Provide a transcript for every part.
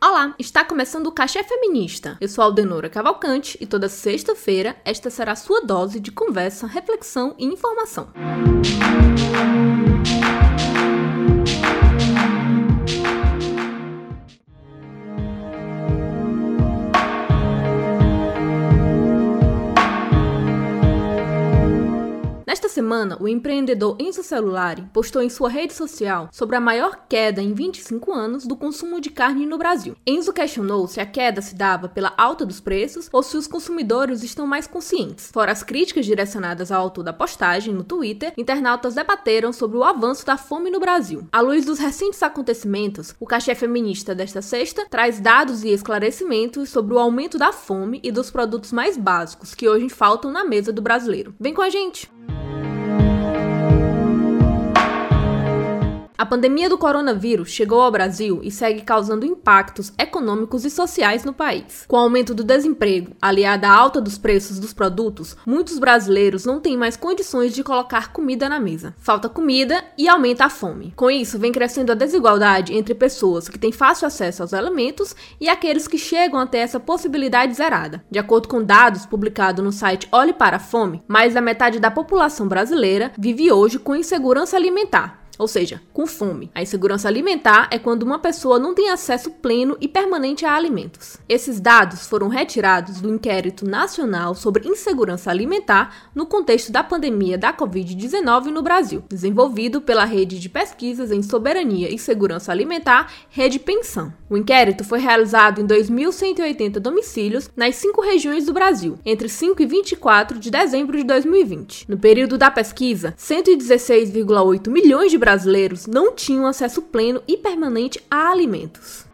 Olá, está começando o Cachê Feminista. Eu sou a Aldenora Cavalcante e toda sexta-feira esta será a sua dose de conversa, reflexão e informação. Semana, o empreendedor Enzo Celulari postou em sua rede social sobre a maior queda em 25 anos do consumo de carne no Brasil. Enzo questionou se a queda se dava pela alta dos preços ou se os consumidores estão mais conscientes. Fora as críticas direcionadas ao autor da postagem no Twitter, internautas debateram sobre o avanço da fome no Brasil. À luz dos recentes acontecimentos, o Cachê Feminista desta sexta traz dados e esclarecimentos sobre o aumento da fome e dos produtos mais básicos que hoje faltam na mesa do brasileiro. Vem com a gente! A pandemia do coronavírus chegou ao Brasil e segue causando impactos econômicos e sociais no país. Com o aumento do desemprego, aliado à alta dos preços dos produtos, muitos brasileiros não têm mais condições de colocar comida na mesa. Falta comida e aumenta a fome. Com isso, vem crescendo a desigualdade entre pessoas que têm fácil acesso aos alimentos e aqueles que chegam até essa possibilidade zerada. De acordo com dados publicados no site Olhe para a Fome, mais da metade da população brasileira vive hoje com insegurança alimentar ou seja, com fome. A insegurança alimentar é quando uma pessoa não tem acesso pleno e permanente a alimentos. Esses dados foram retirados do Inquérito Nacional sobre Insegurança Alimentar no contexto da pandemia da Covid-19 no Brasil, desenvolvido pela Rede de Pesquisas em Soberania e Segurança Alimentar, Rede Pensão. O inquérito foi realizado em 2.180 domicílios nas cinco regiões do Brasil, entre 5 e 24 de dezembro de 2020. No período da pesquisa, 116,8 milhões de brasileiros não tinham acesso pleno e permanente a alimentos.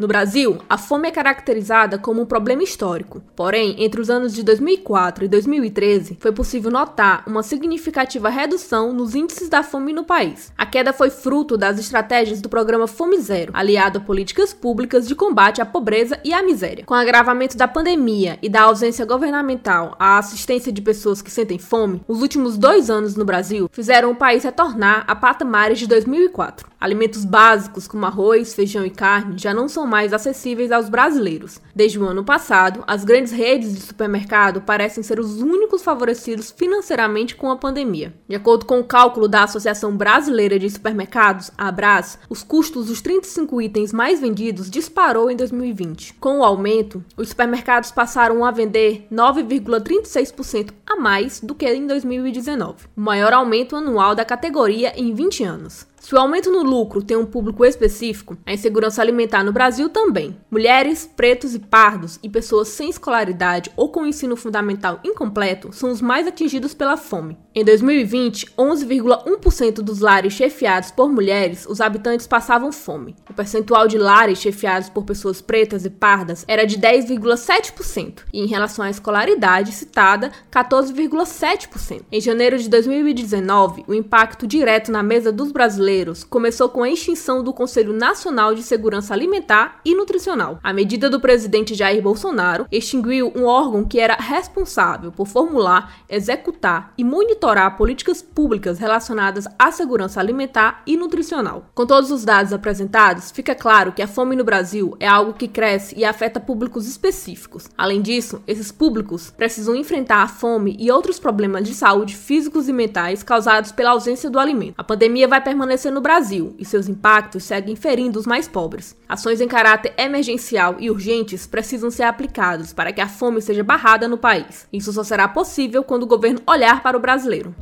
No Brasil, a fome é caracterizada como um problema histórico. Porém, entre os anos de 2004 e 2013, foi possível notar uma significativa redução nos índices da fome no país. A queda foi fruto das estratégias do programa Fome Zero, aliado a políticas públicas de combate à pobreza e à miséria. Com o agravamento da pandemia e da ausência governamental à assistência de pessoas que sentem fome, os últimos dois anos no Brasil fizeram o país retornar a patamares de 2004. Alimentos básicos como arroz, feijão e carne já não são mais acessíveis aos brasileiros. Desde o ano passado, as grandes redes de supermercado parecem ser os únicos favorecidos financeiramente com a pandemia. De acordo com o cálculo da Associação Brasileira de Supermercados, Abras, os custos dos 35 itens mais vendidos disparou em 2020. Com o aumento, os supermercados passaram a vender 9,36% a mais do que em 2019, o maior aumento anual da categoria em 20 anos. Se o aumento no lucro tem um público específico, a insegurança alimentar no Brasil também. Mulheres, pretos e pardos e pessoas sem escolaridade ou com ensino fundamental incompleto são os mais atingidos pela fome. Em 2020, 11,1% dos lares chefiados por mulheres, os habitantes passavam fome. O percentual de lares chefiados por pessoas pretas e pardas era de 10,7%, e em relação à escolaridade citada, 14,7%. Em janeiro de 2019, o impacto direto na mesa dos brasileiros brasileiros começou com a extinção do Conselho Nacional de Segurança Alimentar e Nutricional. A medida do presidente Jair Bolsonaro extinguiu um órgão que era responsável por formular, executar e monitorar políticas públicas relacionadas à segurança alimentar e nutricional. Com todos os dados apresentados, fica claro que a fome no Brasil é algo que cresce e afeta públicos específicos. Além disso, esses públicos precisam enfrentar a fome e outros problemas de saúde físicos e mentais causados pela ausência do alimento. A pandemia vai permanecer no Brasil e seus impactos seguem ferindo os mais pobres. Ações em caráter emergencial e urgentes precisam ser aplicadas para que a fome seja barrada no país. Isso só será possível quando o governo olhar para o brasileiro.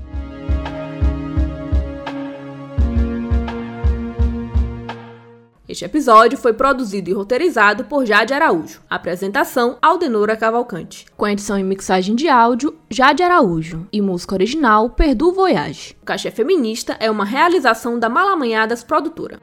Este episódio foi produzido e roteirizado por Jade Araújo. Apresentação: Aldenora Cavalcante. Com edição e mixagem de áudio, Jade Araújo. E música original: Perdu Voyage. O Cachê Feminista é uma realização da Malamanhadas Produtora.